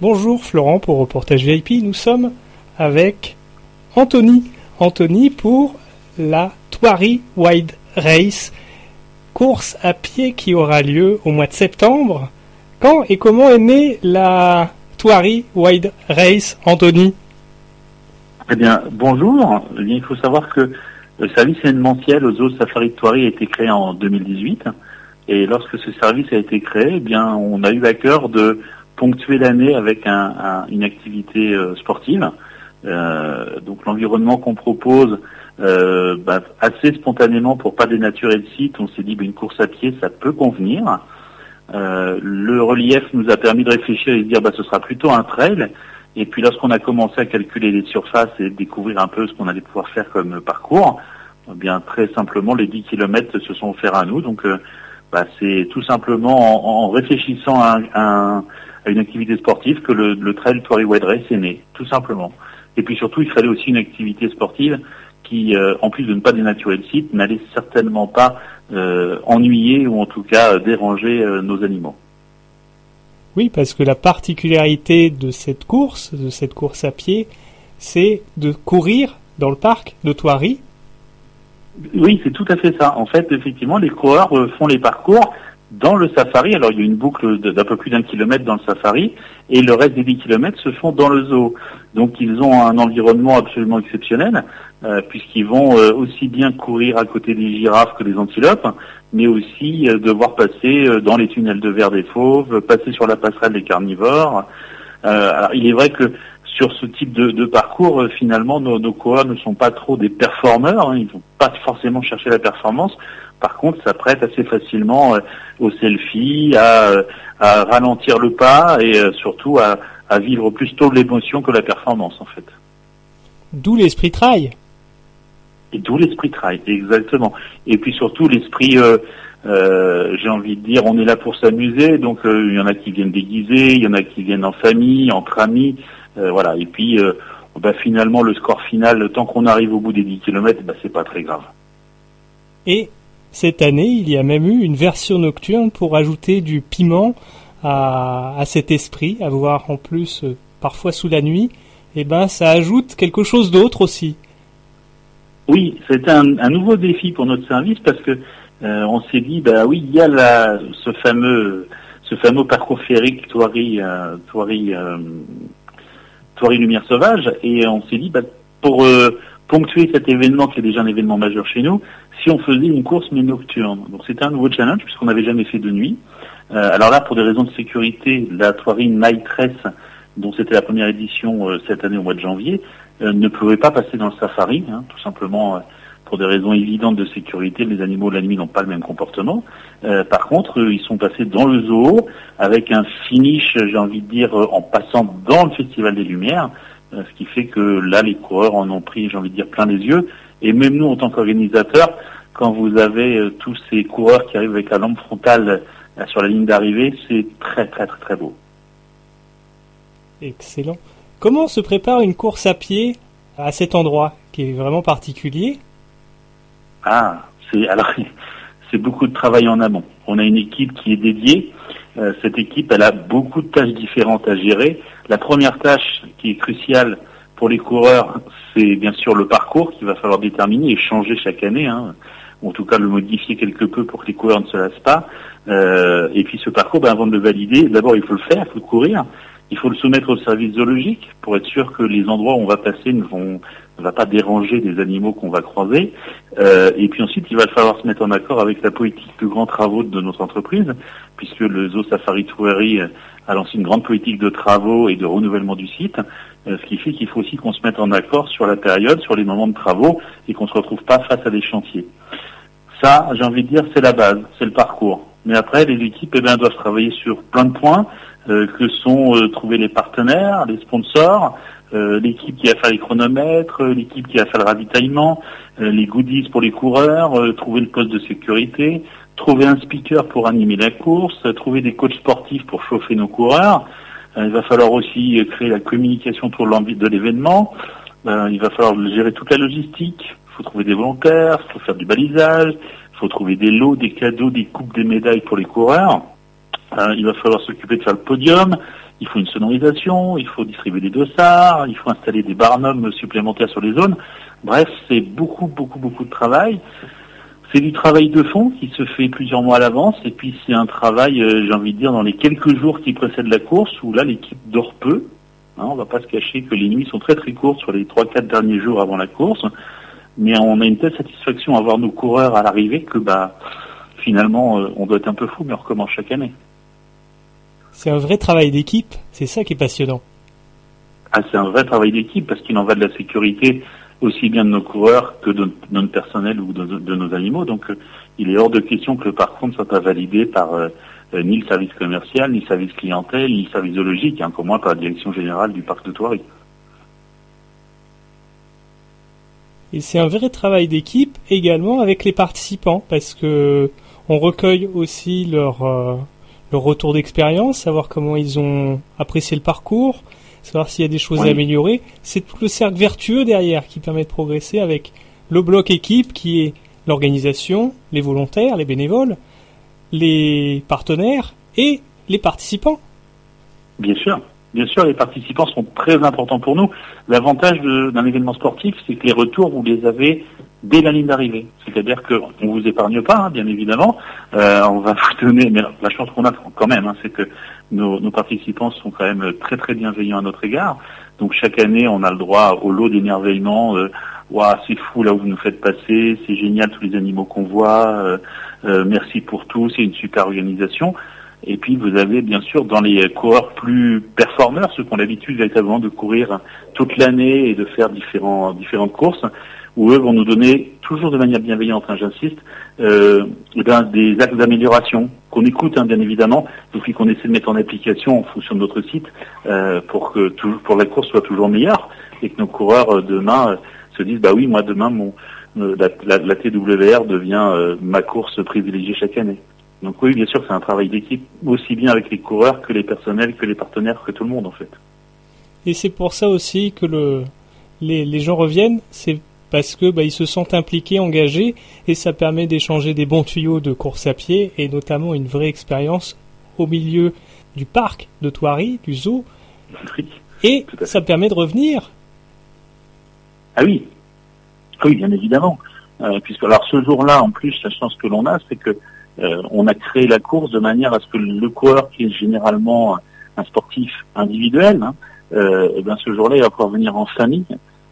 Bonjour Florent pour Reportage VIP. Nous sommes avec Anthony. Anthony pour la Thoiry Wide Race, course à pied qui aura lieu au mois de septembre. Quand et comment est née la Thoiry Wide Race, Anthony? Eh bien, bonjour. Il faut savoir que le service événementiel aux eaux Safari de a été créé en 2018. Et lorsque ce service a été créé, eh bien, on a eu à cœur de ponctuer l'année avec une activité euh, sportive. Euh, donc l'environnement qu'on propose euh, bah, assez spontanément pour pas dénaturer le site, on s'est dit bah, une course à pied ça peut convenir. le relief nous a permis de réfléchir et de dire bah, ce sera plutôt un trail. Et puis lorsqu'on a commencé à calculer les surfaces et découvrir un peu ce qu'on allait pouvoir faire comme parcours, eh bien très simplement les 10 km se sont offerts à nous. Donc bah, c'est tout simplement en, réfléchissant à, une activité sportive que le, trail Tory Race est né, tout simplement. Et puis surtout, il fallait aussi une activité sportive qui, euh, en plus de ne pas dénaturer le site, n'allait certainement pas euh, ennuyer ou en tout cas déranger euh, nos animaux. Oui, parce que la particularité de cette course, de cette course à pied, c'est de courir dans le parc de Thoiry oui, c'est tout à fait ça. En fait, effectivement, les coureurs font les parcours dans le safari. Alors, il y a une boucle d'un peu plus d'un kilomètre dans le safari et le reste des 10 kilomètres se font dans le zoo. Donc, ils ont un environnement absolument exceptionnel euh, puisqu'ils vont euh, aussi bien courir à côté des girafes que des antilopes, mais aussi devoir passer dans les tunnels de verre des fauves, passer sur la passerelle des carnivores. alors, il est vrai que sur ce type de, parcours, euh, finalement, nos, nos, ne sont pas trop des performeurs. Hein, ils ne vont pas forcément chercher la performance. Par contre, ça prête assez facilement euh, au selfie, à, à, ralentir le pas et euh, surtout à, à vivre plus tôt l'émotion que la performance, en fait. D'où l'esprit trail. Et d'où l'esprit trail, exactement. Et puis surtout l'esprit, euh, j'ai envie de dire, on est là pour s'amuser. Donc il y en a qui viennent déguisés, il y en a qui viennent en famille, entre amis. Euh, voilà. Et puis, euh, bah, finalement, le score final, tant qu'on arrive au bout des 10 km, bah, c'est pas très grave. Et cette année, il y a même eu une version nocturne pour ajouter du piment à, cet esprit, à voir en plus euh, parfois sous la nuit. Et eh ben, ça ajoute quelque chose d'autre aussi. Oui, c'est un, nouveau défi pour notre service parce que on s'est dit, bah oui, il y a ce fameux, ce fameux parcours féerique Thoiry, Thoiry soirée Lumière Sauvage, et on s'est dit, bah, pour euh, ponctuer cet événement qui est déjà un événement majeur chez nous, si on faisait une course nocturne. Donc c'était un nouveau challenge puisqu'on n'avait jamais fait de nuit. Euh, alors là, pour des raisons de sécurité, la Thoiry Night Race, dont c'était la première édition euh, cette année au mois de janvier, ne pouvait pas passer dans le safari, hein, tout simplement pour des raisons évidentes de sécurité, les animaux de la nuit n'ont pas le même comportement. Euh, par contre, ils sont passés dans le zoo avec un finish, j'ai envie de dire, en passant dans le Festival des Lumières, euh, ce qui fait que là, les coureurs en ont pris, j'ai envie de dire, plein les yeux. Et même nous, en tant qu'organisateurs, quand vous avez euh, tous ces coureurs qui arrivent avec la lampe frontale sur la ligne d'arrivée, c'est très très très très beau. Excellent. Comment se prépare une course à pied à cet endroit qui est vraiment particulier? Ah, c'est alors c'est beaucoup de travail en amont. On a une équipe qui est dédiée. Euh, cette équipe, elle a beaucoup de tâches différentes à gérer. La première tâche qui est cruciale pour les coureurs, c'est bien sûr le parcours qu'il va falloir déterminer et changer chaque année, hein, ou en tout cas le modifier quelque peu pour que les coureurs ne se lassent pas. Euh, et puis ce parcours, ben, avant de le valider, d'abord il faut le faire, il faut le courir. Il faut le soumettre au service zoologique pour être sûr que les endroits où on va passer ne vont ne va pas déranger des animaux qu'on va croiser. Euh, et puis ensuite, il va falloir se mettre en accord avec la politique de grands travaux de notre entreprise, puisque le Zoo Safari Touari a lancé une grande politique de travaux et de renouvellement du site, euh, ce qui fait qu'il faut aussi qu'on se mette en accord sur la période, sur les moments de travaux, et qu'on ne se retrouve pas face à des chantiers. Ça, j'ai envie de dire, c'est la base, c'est le parcours. Mais après, les équipes eh bien, doivent travailler sur plein de points, euh, que sont euh, trouver les partenaires, les sponsors, euh, l'équipe qui a fait les chronomètres, l'équipe qui a fait le ravitaillement, les goodies pour les coureurs, trouver le poste de sécurité, trouver un speaker pour animer la course, trouver des coachs sportifs pour chauffer nos coureurs. il va falloir aussi créer la communication autour de l'événement. il va falloir gérer toute la logistique. Il faut trouver des volontaires, il faut faire du balisage, il faut trouver des lots, des cadeaux, des coupes, des médailles pour les coureurs. Euh, il va falloir s'occuper de faire le podium, il faut une sonorisation, il faut distribuer des dossards, il faut installer des barnums supplémentaires sur les zones. Bref, c'est beaucoup, beaucoup, beaucoup de travail. C'est du travail de fond qui se fait plusieurs mois à l'avance et puis c'est un travail, euh, j'ai envie de dire, dans les quelques jours qui précèdent la course où là l'équipe dort peu. Hein, on va pas se cacher que les nuits sont très très courtes sur les trois quatre derniers jours avant la course, mais on a une telle satisfaction à voir nos coureurs à l'arrivée que bah finalement euh, on doit être un peu fou mais on recommence chaque année. C'est un vrai travail d'équipe, c'est ça qui est passionnant. Ah, c'est un vrai travail d'équipe parce qu'il en va de la sécurité aussi bien de nos coureurs que de, notre personnel ou de, nos animaux. Donc, euh, il est hors de question que le parcours ne soit pas validé par euh, euh, ni le service commercial, ni le service clientèle, ni le service zoologique, encore moins par la direction générale du parc de Thoiry. Et c'est un vrai travail d'équipe également avec les participants parce que on recueille aussi leur, leur retour d'expérience, savoir comment ils ont apprécié le parcours, savoir s'il y a des choses à améliorer. C'est tout le cercle vertueux derrière qui permet de progresser avec le bloc équipe qui est l'organisation, les volontaires, les bénévoles, les partenaires et les participants. Bien sûr. Bien sûr, les participants sont très importants pour nous. L'avantage d'un événement sportif, c'est que les retours, vous les avez dès la ligne d'arrivée. C'est-à-dire qu'on ne vous épargne pas, hein, bien évidemment. Euh, on va vous donner, mais la chance qu'on a quand même, hein, c'est que nos, participants sont quand même très très bienveillants à notre égard. Donc chaque année, on a le droit au lot d'émerveillement. Euh, c'est fou là où vous nous faites passer, c'est génial tous les animaux qu'on voit. Euh, euh, merci pour tout, c'est une super organisation. Et puis vous avez bien sûr dans les coureurs plus performeurs, ceux qui ont l'habitude véritablement de courir toute l'année et de faire différents, différentes courses, où eux vont nous donner, toujours de manière bienveillante, hein, j'insiste, euh, eh ben, des actes d'amélioration qu'on écoute hein, bien évidemment, et puis qu'on essaie de mettre en application en fonction de notre site euh, pour que pour la course soit toujours meilleure et que nos coureurs euh, demain euh, se disent bah oui moi demain mon euh, la, la, TWR devient ma course privilégiée chaque année. Donc oui bien sûr c'est un travail d'équipe aussi bien avec les coureurs que les personnels que les partenaires que tout le monde en fait. Et c'est pour ça aussi que le les, les gens reviennent, c'est parce que bah, ils se sentent impliqués, engagés, et ça permet d'échanger des bons tuyaux de course à pied et notamment une vraie expérience au milieu du parc de Thoiry, du zoo, et ça permet de revenir. Ah oui, oui, bien évidemment. Euh, puisque alors ce jour-là, en plus, la chance que l'on a, c'est que euh, on a créé la course de manière à ce que le coureur, qui est généralement un sportif individuel, hein, euh, eh bien ce jour-là, il va pouvoir venir en famille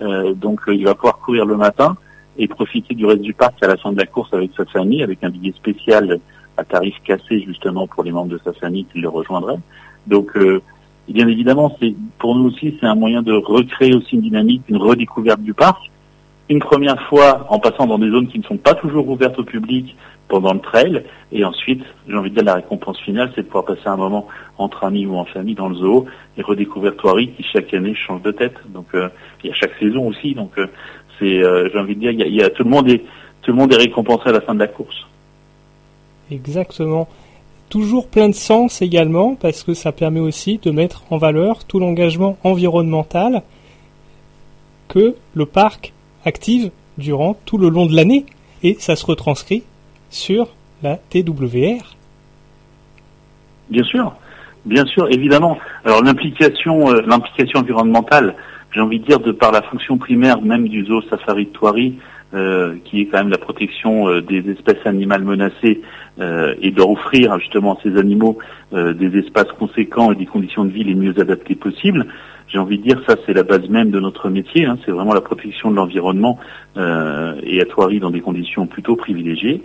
euh, donc il va pouvoir courir le matin et profiter du reste du parc à la fin de la course avec sa famille, avec un billet spécial à tarif cassé justement pour les membres de sa famille qui le rejoindraient. Donc bien évidemment, pour nous aussi c'est un moyen de recréer aussi une dynamique, une redécouverte du parc. Une première fois en passant dans des zones qui ne sont pas toujours ouvertes au public pendant le trail, et ensuite, j'ai envie de dire la récompense finale, c'est de pouvoir passer un moment entre amis ou en famille dans le zoo et redécouvrir Thoiry qui chaque année change de tête. Donc euh, il y a chaque saison aussi. Donc euh, c'est, euh, j'ai envie de dire, y, a, tout le monde tout le monde est récompensé à la fin de la course. Exactement. Toujours plein de sens également parce que ça permet aussi de mettre en valeur tout l'engagement environnemental que le parc active durant tout le long de l'année et ça se retranscrit sur la TWR. Bien sûr. Bien sûr, évidemment. Alors l'implication, euh, l'implication environnementale, j'ai envie de dire de par la fonction primaire même du zoo Safari de euh, qui est quand même la protection euh, des espèces animales menacées et d'offrir justement à ces animaux des espaces conséquents et des conditions de vie les mieux adaptées possibles. J'ai envie de dire ça c'est la base même de notre métier, hein, c'est vraiment la protection de l'environnement et à Thoiry dans des conditions plutôt privilégiées.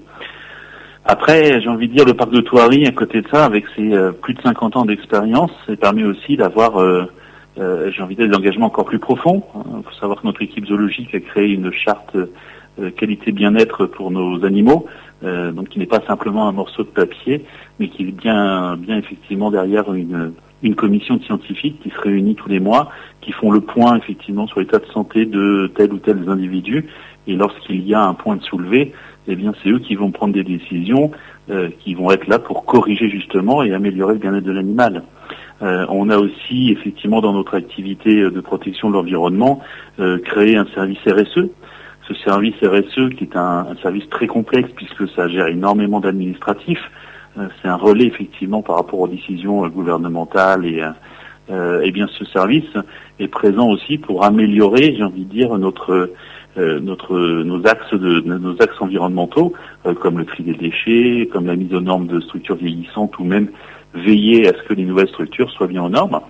Après, j'ai envie de dire, le parc de Thoiry, à côté de ça, avec ses euh, plus de 50 ans d'expérience, ça permet aussi d'avoir, euh, euh, j'ai envie de dire, des engagements encore plus profonds. Il faut savoir que notre équipe zoologique a créé une charte qualité bien-être pour nos animaux, donc qui n'est pas simplement un morceau de papier, mais qui est bien, bien effectivement derrière une, une commission de scientifiques qui se réunit tous les mois, qui font le point effectivement sur l'état de santé de tel ou tel individu, et lorsqu'il y a un point de soulevé, eh bien c'est eux qui vont prendre des décisions euh, qui vont être là pour corriger justement et améliorer le bien-être de l'animal. Euh, on a aussi effectivement dans notre activité de protection de l'environnement euh, créé un service RSE. Ce service RSE qui est un, service très complexe puisque ça gère énormément d'administratifs. C'est un relais effectivement par rapport aux décisions gouvernementales et euh, eh bien ce service est présent aussi pour améliorer, j'ai envie de dire, notre euh, notre nos axes de nos axes environnementaux, euh, comme le tri des déchets, comme la mise aux normes de structures vieillissantes, ou même veiller à ce que les nouvelles structures soient bien aux normes.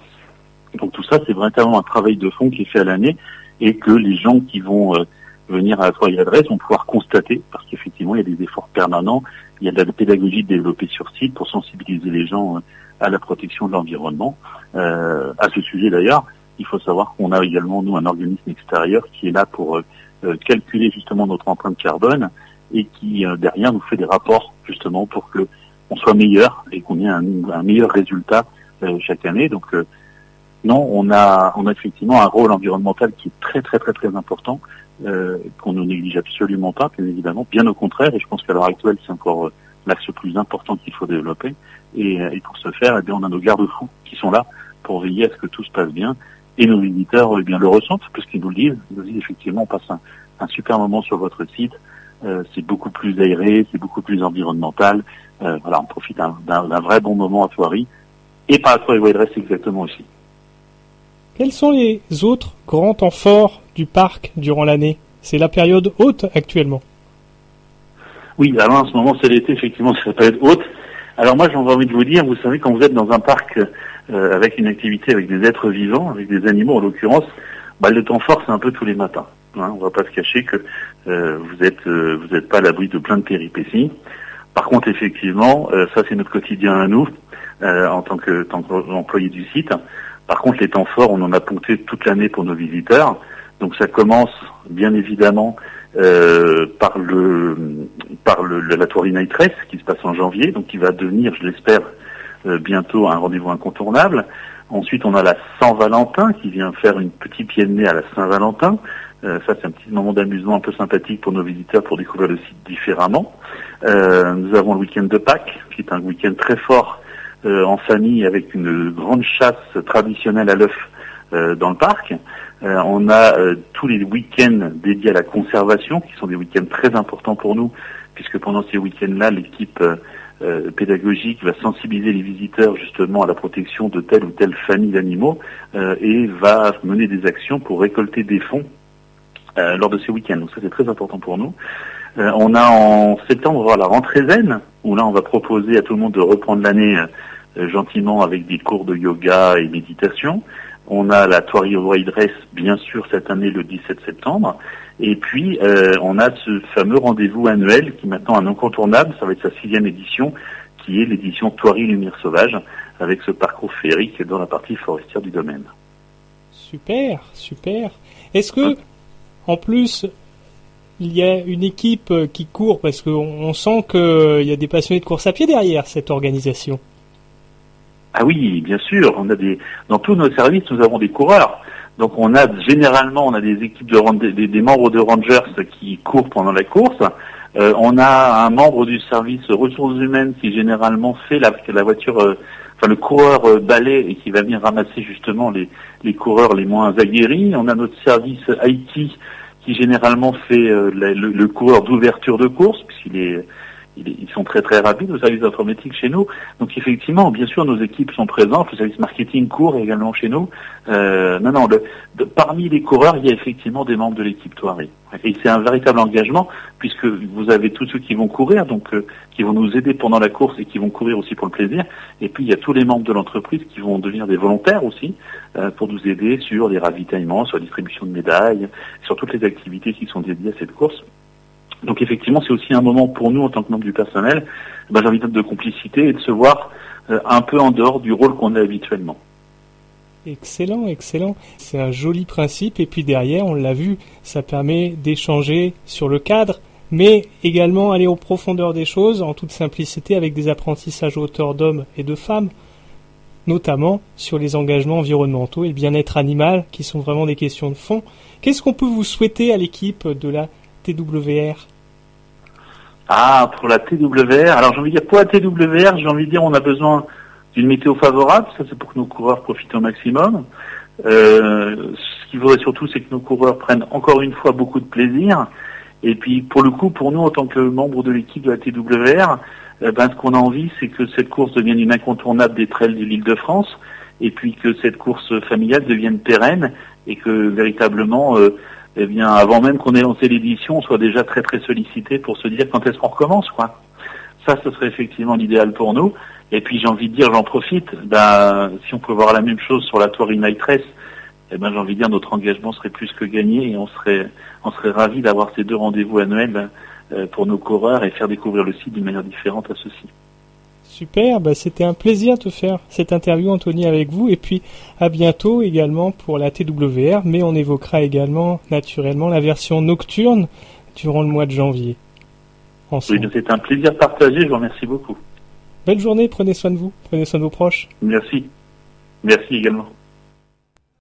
Donc tout ça, c'est vraiment un travail de fond qui est fait à l'année et que les gens qui vont euh, venir à la Trois adresse vont pouvoir constater, parce qu'effectivement, il y a des efforts permanents, il y a de la pédagogie développée sur site pour sensibiliser les gens à la protection de l'environnement. Euh, à ce sujet d'ailleurs, il faut savoir qu'on a également, nous, un organisme extérieur qui est là pour euh, euh, calculer justement notre empreinte carbone et qui, derrière, nous fait des rapports justement pour que on soit meilleur et qu'on ait un, meilleur résultat chaque année. Donc, non, on a effectivement un rôle environnemental qui est très, très, très, très important, qu'on ne néglige absolument pas, bien évidemment. Bien au contraire, et je pense qu'à l'heure actuelle, c'est encore l'axe plus important qu'il faut développer. Et, et, pour ce faire, eh bien, on a nos garde-fous qui sont là pour veiller à ce que tout se passe bien. Et nos visiteurs eh bien, le ressentent, puisqu'ils nous le disent. Ils nous disent effectivement, on passe un, un super moment sur votre site. Euh, c'est beaucoup plus aéré, c'est beaucoup plus environnemental. Euh, voilà, on profite d'un vrai bon moment à Thoiry. Et par la Thoiry Rest exactement aussi. Quels sont les autres grands temps forts du parc durant l'année C'est la période haute actuellement. Oui, alors en ce moment c'est l'été, effectivement, c'est la période haute. Alors moi j'ai envie de vous dire, vous savez, quand vous êtes dans un parc euh, avec une activité avec des êtres vivants, avec des animaux en l'occurrence, bah, le temps fort c'est un peu tous les matins. Hein, on va pas se cacher que euh, vous êtes euh, vous n'êtes pas à l'abri de plein de péripéties. Par contre, effectivement, ça c'est notre quotidien à nous en tant que tant qu'employé du site. Par contre, les temps forts, on en a ponctué toute l'année pour nos visiteurs. Donc ça commence bien évidemment euh, par le par le, la qui se passe en janvier, donc qui va devenir, je l'espère, euh, bientôt un rendez-vous incontournable. Ensuite, on a la Saint-Valentin qui vient faire une petite pied de nez à la Saint-Valentin. Euh, ça, c'est un petit moment d'amusement un peu sympathique pour nos visiteurs pour découvrir le site différemment. nous avons le week-end de Pâques, qui est un week-end très fort en famille avec une grande chasse traditionnelle à l'œuf dans le parc. Euh, on a euh, tous les week-ends dédiés à la conservation, qui sont des week-ends très importants pour nous, puisque pendant ces week-ends-là, l'équipe euh, pédagogique va sensibiliser les visiteurs justement à la protection de telle ou telle famille d'animaux et va mener des actions pour récolter des fonds lors de ces week-ends. Donc ça c'est très important pour nous. on a en septembre la rentrée zen, où là on va proposer à tout le monde de reprendre l'année gentiment avec des cours de yoga et méditation. On a la Toiri White Dress, bien sûr, cette année le 17 septembre. Et puis, euh, on a ce fameux rendez-vous annuel qui est maintenant un incontournable, ça va être sa sixième édition, qui est l'édition Toiri Lumière Sauvage, avec ce parcours féerique dans la partie forestière du domaine. Super, super. Est-ce que, en plus, il y a une équipe qui court, parce qu'on sent qu'il y a des passionnés de course à pied derrière cette organisation? Ah oui, bien sûr. On a des dans tous nos services, nous avons des coureurs. Donc on a généralement on a des équipes de des, des membres de rangers qui courent pendant la course. Euh, on a un membre du service ressources humaines qui généralement fait la, la voiture, euh, enfin le coureur euh, balai et qui va venir ramasser justement les, les coureurs les moins aguerris. On a notre service IT qui généralement fait le, le, coureur d'ouverture de course puisqu'il est ils sont très très rapides au service informatique chez nous. Donc effectivement, bien sûr, nos équipes sont présentes, le service marketing court également chez nous. Euh, non, non, le, parmi les coureurs, il y a effectivement des membres de l'équipe Toiré. Et c'est un véritable engagement puisque vous avez tous ceux qui vont courir, donc euh, qui vont nous aider pendant la course et qui vont courir aussi pour le plaisir. Et puis il y a tous les membres de l'entreprise qui vont devenir des volontaires aussi euh, pour nous aider sur les ravitaillements, sur la distribution de médailles, sur toutes les activités qui sont dédiées à cette course. Donc effectivement, c'est aussi un moment pour nous en tant que membre du personnel, ben, j'ai envie de complicité et de se voir euh, un peu en dehors du rôle qu'on a habituellement. Excellent, excellent. C'est un joli principe et puis derrière, on l'a vu, ça permet d'échanger sur le cadre, mais également aller aux profondeurs des choses en toute simplicité avec des apprentissages auteurs d'hommes et de femmes, notamment sur les engagements environnementaux et le bien-être animal, qui sont vraiment des questions de fond. Qu'est-ce qu'on peut vous souhaiter à l'équipe de la TWR ah, pour la TWR. Alors j'ai envie de dire, pour la TWR, j'ai envie de dire, on a besoin d'une météo favorable. Ça, c'est pour que nos coureurs profitent au maximum. Euh, ce qu'il faudrait surtout, c'est que nos coureurs prennent encore une fois beaucoup de plaisir. Et puis, pour le coup, pour nous, en tant que membres de l'équipe de la TWR, eh ben, ce qu'on a envie, c'est que cette course devienne une incontournable des trails de l'Île-de-France et puis que cette course familiale devienne pérenne et que véritablement, eh bien, avant même qu'on ait lancé l'édition, on soit déjà très très sollicité pour se dire quand est-ce qu'on recommence, quoi. Ça, ce serait effectivement l'idéal pour nous. Et puis j'ai envie de dire, j'en profite, ben, si on peut voir la même chose sur la Tour Night Race, eh ben, j'ai envie de dire notre engagement serait plus que gagné et on serait, on serait ravis d'avoir ces deux rendez-vous annuels euh, pour nos coureurs et faire découvrir le site d'une manière différente à ceux-ci. Super, bah c'était un plaisir de faire cette interview Anthony avec vous et puis à bientôt également pour la TWR, mais on évoquera également naturellement la version nocturne durant le mois de janvier. Oui, c'est un plaisir partagé, je vous remercie beaucoup. Belle journée, prenez soin de vous, prenez soin de vos proches. Merci. Merci également.